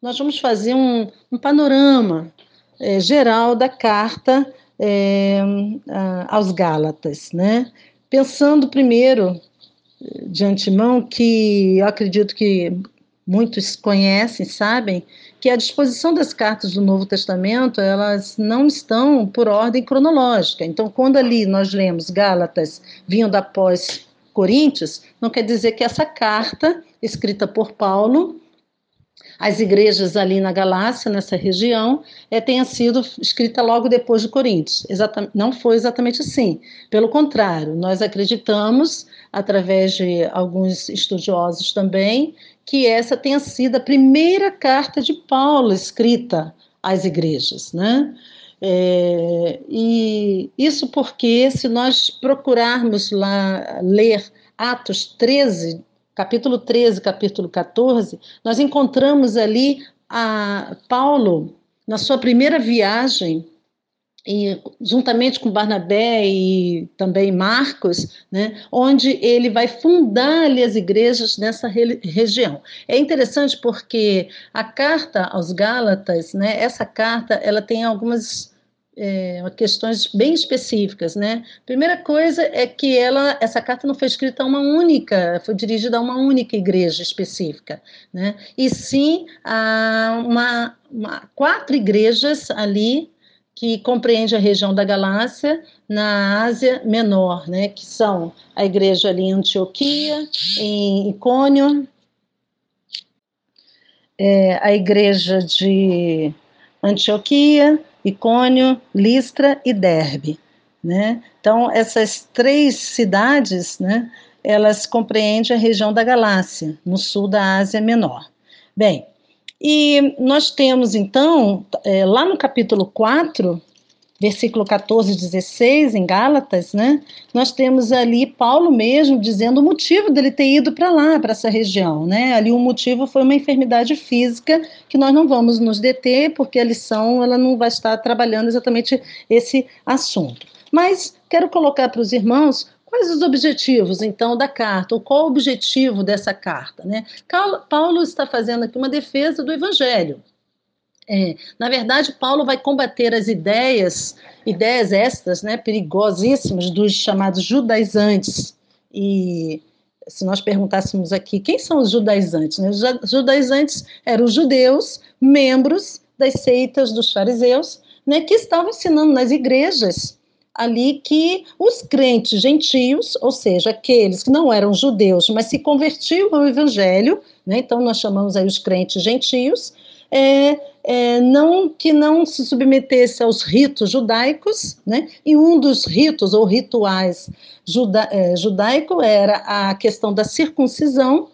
nós vamos fazer um, um panorama é, geral da carta é, aos Gálatas, né? Pensando primeiro, de antemão, que eu acredito que muitos conhecem, sabem, que a disposição das cartas do Novo Testamento, elas não estão por ordem cronológica. Então, quando ali nós lemos Gálatas vindo após Coríntios, não quer dizer que essa carta, escrita por Paulo, as igrejas ali na Galácia, nessa região, é, tenha sido escrita logo depois de Coríntios. Exatamente, não foi exatamente assim. Pelo contrário, nós acreditamos, através de alguns estudiosos também, que essa tenha sido a primeira carta de Paulo escrita às igrejas, né? É, e isso porque, se nós procurarmos lá ler Atos 13, capítulo 13, capítulo 14, nós encontramos ali a Paulo na sua primeira viagem e, juntamente com Barnabé e também Marcos, né, onde ele vai fundar ali as igrejas nessa re região. É interessante porque a carta aos Gálatas, né, essa carta, ela tem algumas é, questões bem específicas, né? Primeira coisa é que ela, essa carta não foi escrita a uma única, foi dirigida a uma única igreja específica, né? E sim a uma, uma quatro igrejas ali que compreende a região da Galácia, na Ásia Menor, né? Que são a igreja ali em Antioquia, em Icônio, é, a igreja de Antioquia, Icônio, Listra e Derbe. Né? Então, essas três cidades, né, elas compreendem a região da Galácia, no sul da Ásia Menor. Bem, e nós temos, então, é, lá no capítulo 4, versículo 14 e 16, em Gálatas, né, nós temos ali Paulo mesmo dizendo o motivo dele ter ido para lá, para essa região. Né? Ali o motivo foi uma enfermidade física que nós não vamos nos deter, porque a lição ela não vai estar trabalhando exatamente esse assunto. Mas quero colocar para os irmãos Quais os objetivos, então, da carta? Ou qual o objetivo dessa carta? Né? Paulo está fazendo aqui uma defesa do Evangelho. É, na verdade, Paulo vai combater as ideias, ideias estas, né, perigosíssimas dos chamados judaizantes. E se nós perguntássemos aqui quem são os judaizantes, né? Os judaizantes eram os judeus, membros das seitas dos fariseus, né, que estavam ensinando nas igrejas ali que os crentes gentios, ou seja, aqueles que não eram judeus, mas se convertiam ao evangelho, né, então nós chamamos aí os crentes gentios, é, é, não que não se submetesse aos ritos judaicos, né? E um dos ritos ou rituais juda, é, judaico era a questão da circuncisão,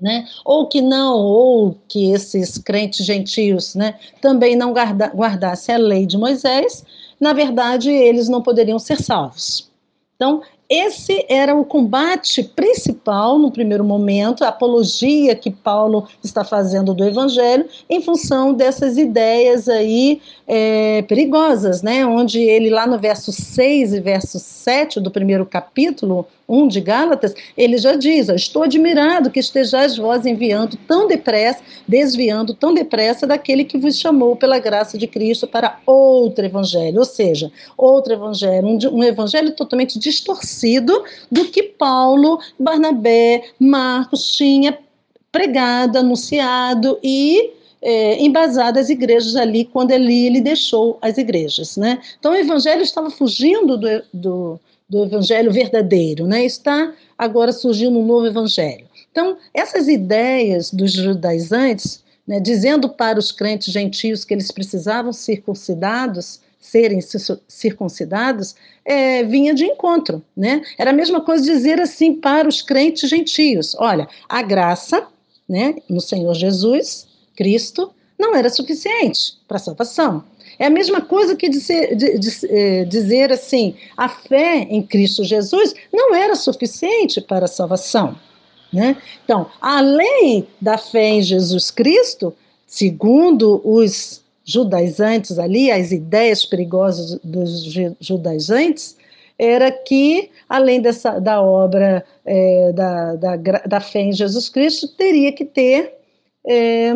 né? Ou que não, ou que esses crentes gentios, né, também não guarda, guardassem a lei de Moisés, na verdade eles não poderiam ser salvos. Então, esse era o combate principal no primeiro momento, a apologia que Paulo está fazendo do Evangelho, em função dessas ideias aí é, perigosas, né? Onde ele, lá no verso 6 e verso 7 do primeiro capítulo, 1 de Gálatas, ele já diz: Estou admirado que estejais vós enviando tão depressa, desviando tão depressa daquele que vos chamou pela graça de Cristo para outro evangelho, ou seja, outro evangelho, um, um evangelho totalmente distorcido do que Paulo, Barnabé, Marcos tinha pregado, anunciado e é, embasado as igrejas ali quando ele, ele deixou as igrejas. Né? Então o evangelho estava fugindo do, do, do evangelho verdadeiro, né? Está agora surgindo um novo evangelho. Então, essas ideias dos judaizantes, né, dizendo para os crentes gentios que eles precisavam circuncidados, serem circuncidados, é, vinha de encontro, né? Era a mesma coisa dizer assim para os crentes gentios: olha, a graça, né, no Senhor Jesus Cristo, não era suficiente para a salvação. É a mesma coisa que dizer, eh, dizer assim: a fé em Cristo Jesus não era suficiente para a salvação. Né? Então, além da fé em Jesus Cristo, segundo os judaizantes ali, as ideias perigosas dos judaizantes, era que, além dessa, da obra é, da, da, da, fé em Jesus Cristo, teria que ter é,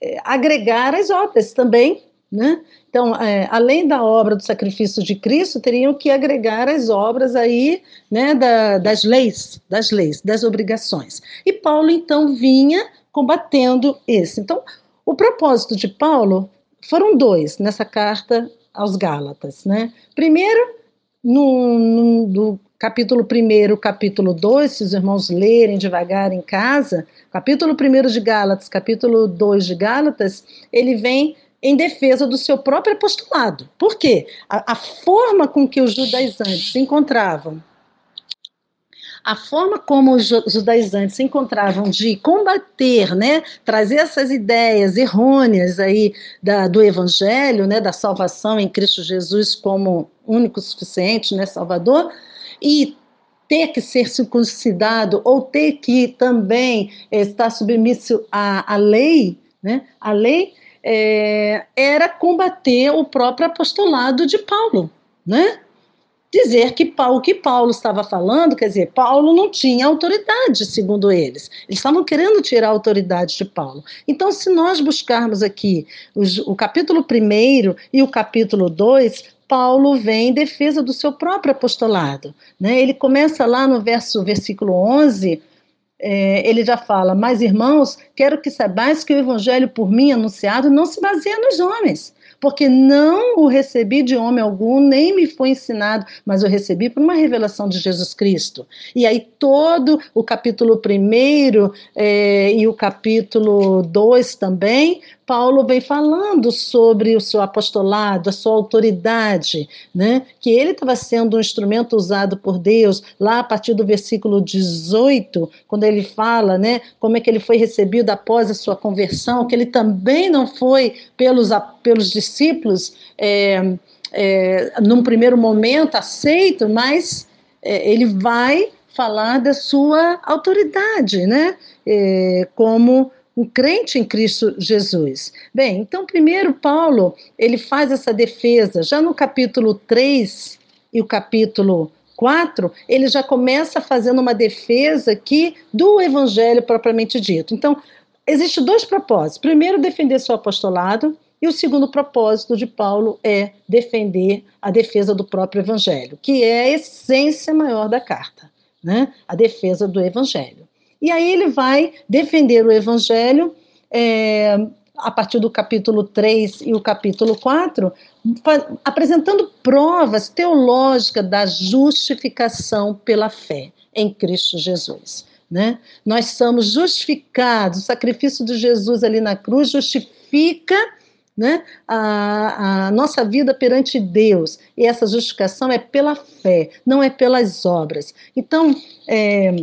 é, agregar as obras também, né? Então, é, além da obra do sacrifício de Cristo, teriam que agregar as obras aí, né, da, das leis, das leis, das obrigações. E Paulo então vinha combatendo esse. Então, o propósito de Paulo foram dois nessa carta aos Gálatas, né? Primeiro, no, no do capítulo 1, capítulo 2, se os irmãos lerem devagar em casa, capítulo 1 de Gálatas, capítulo 2 de Gálatas, ele vem em defesa do seu próprio apostolado. Por quê? A, a forma com que os judaizantes se encontravam a forma como os judaizantes se encontravam de combater, né, trazer essas ideias errôneas aí da, do evangelho, né, da salvação em Cristo Jesus como único suficiente, né, Salvador, e ter que ser circuncidado ou ter que também estar submisso à, à lei, né, a lei é, era combater o próprio apostolado de Paulo, né? Dizer que o que Paulo estava falando, quer dizer, Paulo não tinha autoridade, segundo eles. Eles estavam querendo tirar a autoridade de Paulo. Então, se nós buscarmos aqui o, capítulo 1 e o capítulo 2, Paulo vem em defesa do seu próprio apostolado. Né? Ele começa lá no verso, versículo 11, é, ele já fala: Mas irmãos, quero que saibais que o evangelho por mim anunciado não se baseia nos homens porque não o recebi de homem algum, nem me foi ensinado, mas eu recebi por uma revelação de Jesus Cristo. E aí todo o capítulo 1 é, e o capítulo 2 também Paulo vem falando sobre o seu apostolado, a sua autoridade, né? que ele estava sendo um instrumento usado por Deus, lá a partir do versículo 18, quando ele fala né, como é que ele foi recebido após a sua conversão, que ele também não foi pelos, pelos discípulos, é, é, num primeiro momento, aceito, mas é, ele vai falar da sua autoridade, né? É, como um crente em Cristo Jesus. Bem, então primeiro Paulo, ele faz essa defesa, já no capítulo 3 e o capítulo 4, ele já começa fazendo uma defesa aqui do evangelho propriamente dito. Então, existem dois propósitos. Primeiro, defender seu apostolado, e o segundo propósito de Paulo é defender a defesa do próprio evangelho, que é a essência maior da carta, né? A defesa do evangelho. E aí ele vai defender o evangelho é, a partir do capítulo 3 e o capítulo 4, apresentando provas teológicas da justificação pela fé em Cristo Jesus. Né? Nós somos justificados, o sacrifício de Jesus ali na cruz justifica né, a, a, nossa vida perante Deus. E essa justificação é pela fé, não é pelas obras. Então, é,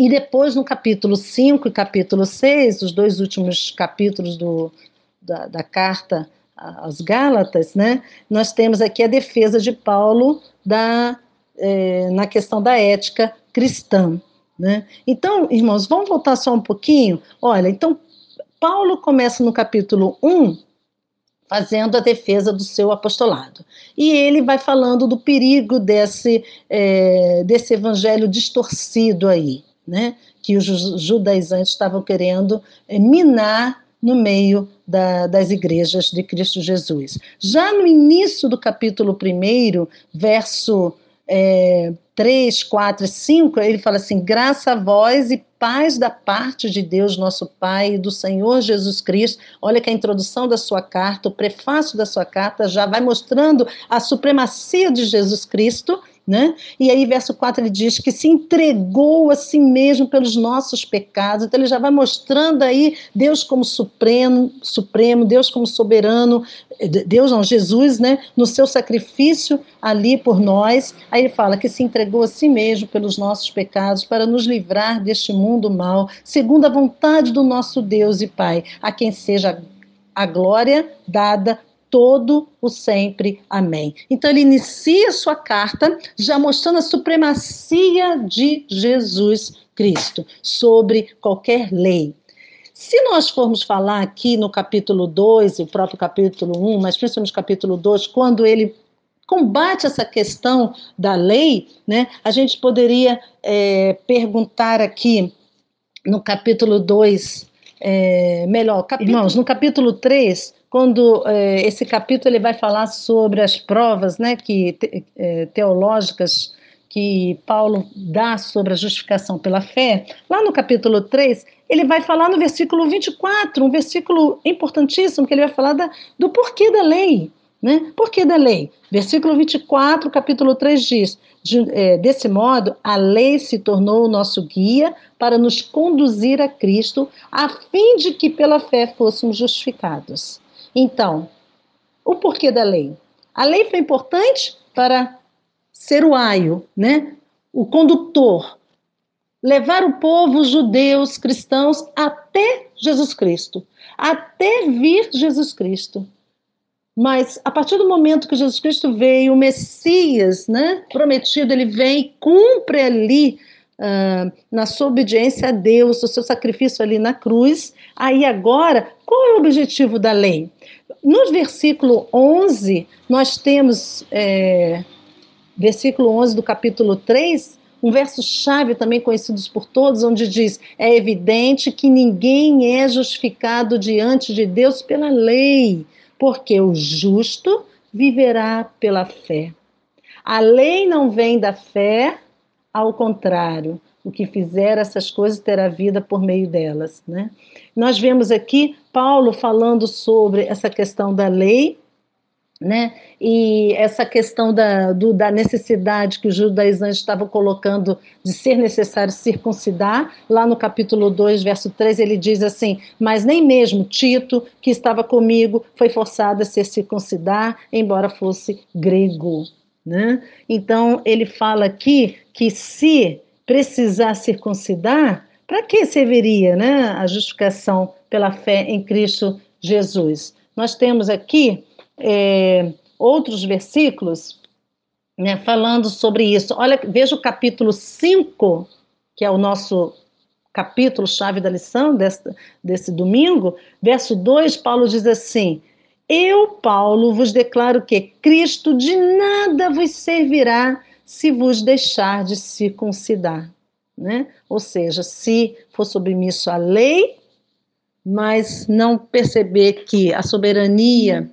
e depois, no capítulo 5 e capítulo 6, os dois últimos capítulos do, da, da carta aos Gálatas, né, nós temos aqui a defesa de Paulo da, é, na questão da ética cristã. Né? Então, irmãos, vamos voltar só um pouquinho. Olha, então, Paulo começa no capítulo 1 fazendo a defesa do seu apostolado. E ele vai falando do perigo desse, é, desse evangelho distorcido aí né, que os judaizantes estavam querendo é, minar no meio da, das igrejas de Cristo Jesus. Já no início do capítulo 1, verso é, 3, 4 e 5, ele fala assim: graça a vós e paz da parte de Deus, nosso Pai, e do Senhor Jesus Cristo. Olha que a introdução da sua carta, o prefácio da sua carta já vai mostrando a supremacia de Jesus Cristo né? E aí, verso 4, ele diz que se entregou a si mesmo pelos nossos pecados. Então, ele já vai mostrando aí Deus como supremo, supremo, Deus como soberano, Deus não, Jesus, né? No seu sacrifício ali por nós. Aí ele fala que se entregou a si mesmo pelos nossos pecados para nos livrar deste mundo mal, segundo a vontade do nosso Deus e Pai, a quem seja a glória dada todo o sempre. Amém. Então ele inicia sua carta já mostrando a supremacia de Jesus Cristo sobre qualquer lei. Se nós formos falar aqui no capítulo 2 e o próprio capítulo 1, um, mas principalmente no capítulo 2, quando ele combate essa questão da lei, né, a gente poderia é, perguntar aqui no capítulo 2, é, melhor. Irmãos, no capítulo 3, quando é, esse capítulo ele vai falar sobre as provas né, que, te, é, teológicas que Paulo dá sobre a justificação pela fé, lá no capítulo 3, ele vai falar no versículo 24, um versículo importantíssimo, que ele vai falar da, do porquê da lei. Né? Porquê da lei? Versículo 24, capítulo 3 diz: de, é, Desse modo, a lei se tornou o nosso guia para nos conduzir a Cristo, a fim de que pela fé fôssemos justificados. Então, o porquê da lei? A lei foi importante para ser o aio, né? o condutor, levar o povo, judeus, cristãos, até Jesus Cristo, até vir Jesus Cristo. Mas a partir do momento que Jesus Cristo veio, o Messias, né, prometido, ele vem e cumpre ali na sua obediência a Deus, o seu sacrifício ali na cruz. Aí agora, qual é o objetivo da lei? No versículo 11, nós temos, é, versículo 11 do capítulo 3, um verso chave também conhecido por todos, onde diz: É evidente que ninguém é justificado diante de Deus pela lei, porque o justo viverá pela fé. A lei não vem da fé, ao contrário, o que fizer essas coisas terá vida por meio delas. Né? Nós vemos aqui Paulo falando sobre essa questão da lei né? E essa questão da, do, da necessidade que os judaizantes estavam colocando de ser necessário circuncidar, lá no capítulo 2, verso 3, ele diz assim: Mas nem mesmo Tito, que estava comigo, foi forçado a ser circuncidar, embora fosse grego. Né? Então, ele fala aqui que se precisar circuncidar, para que serviria né, a justificação pela fé em Cristo Jesus? Nós temos aqui é, outros versículos né, falando sobre isso. Olha, veja o capítulo 5, que é o nosso capítulo chave da lição desse, desse domingo, verso 2, Paulo diz assim: Eu, Paulo, vos declaro que Cristo de nada vos servirá se vos deixar de circuncidar. Né? Ou seja, se for submisso à lei, mas não perceber que a soberania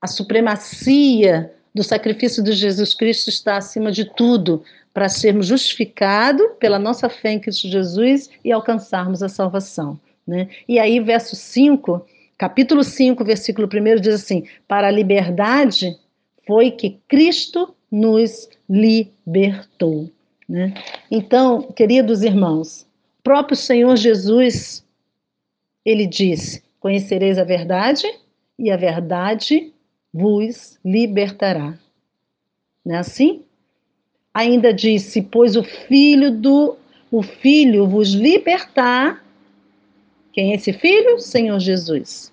a supremacia do sacrifício de Jesus Cristo está acima de tudo para sermos justificados pela nossa fé em Cristo Jesus e alcançarmos a salvação. Né? E aí, verso 5, capítulo 5, versículo 1 diz assim: Para a liberdade foi que Cristo nos libertou. Né? Então, queridos irmãos, o próprio Senhor Jesus, ele disse: Conhecereis a verdade, e a verdade vos libertará. Não é assim? Ainda disse: Pois o filho do o filho vos libertar. Quem é esse filho? Senhor Jesus.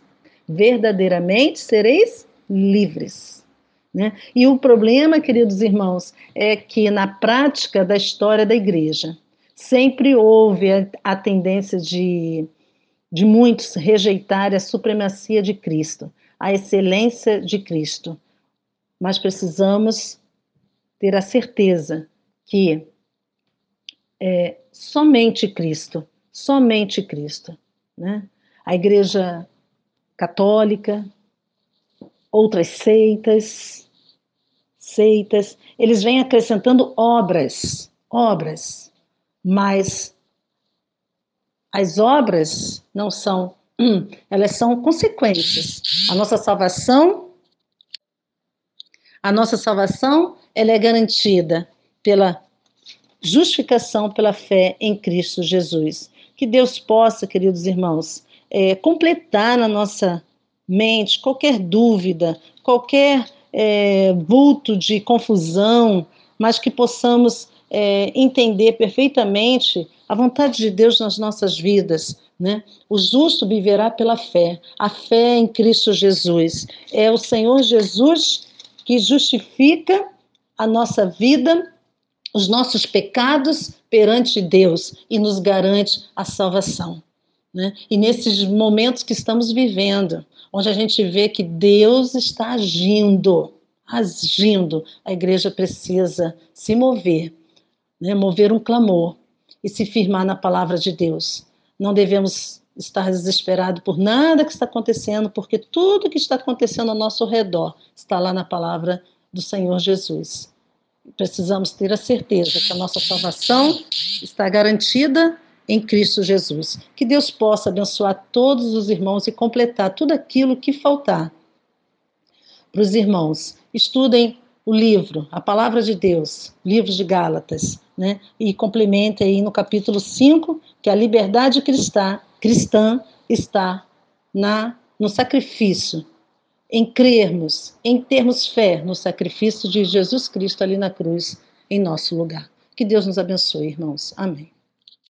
Verdadeiramente sereis livres. Né? E o problema, queridos irmãos, é que na prática da história da igreja sempre houve a, a tendência de, de muitos rejeitar a supremacia de Cristo a excelência de Cristo. Mas precisamos ter a certeza que é somente Cristo, somente Cristo. Né? A Igreja Católica, outras seitas, seitas, eles vêm acrescentando obras, obras, mas as obras não são Hum, elas são consequências. A nossa salvação, a nossa salvação, ela é garantida pela justificação pela fé em Cristo Jesus. Que Deus possa, queridos irmãos, é, completar na nossa mente qualquer dúvida, qualquer é, vulto de confusão, mas que possamos é, entender perfeitamente a vontade de Deus nas nossas vidas, né? O justo viverá pela fé, a fé em Cristo Jesus. É o Senhor Jesus que justifica a nossa vida, os nossos pecados perante Deus e nos garante a salvação. Né? E nesses momentos que estamos vivendo, onde a gente vê que Deus está agindo, agindo, a igreja precisa se mover, né? mover um clamor e se firmar na palavra de Deus não devemos estar desesperado por nada que está acontecendo, porque tudo que está acontecendo ao nosso redor está lá na palavra do Senhor Jesus. Precisamos ter a certeza que a nossa salvação está garantida em Cristo Jesus. Que Deus possa abençoar todos os irmãos e completar tudo aquilo que faltar para os irmãos. Estudem o livro, a palavra de Deus, livro de Gálatas, né? E complemente aí no capítulo 5, que a liberdade cristã, cristã está na no sacrifício, em crermos, em termos fé no sacrifício de Jesus Cristo ali na cruz em nosso lugar. Que Deus nos abençoe, irmãos. Amém.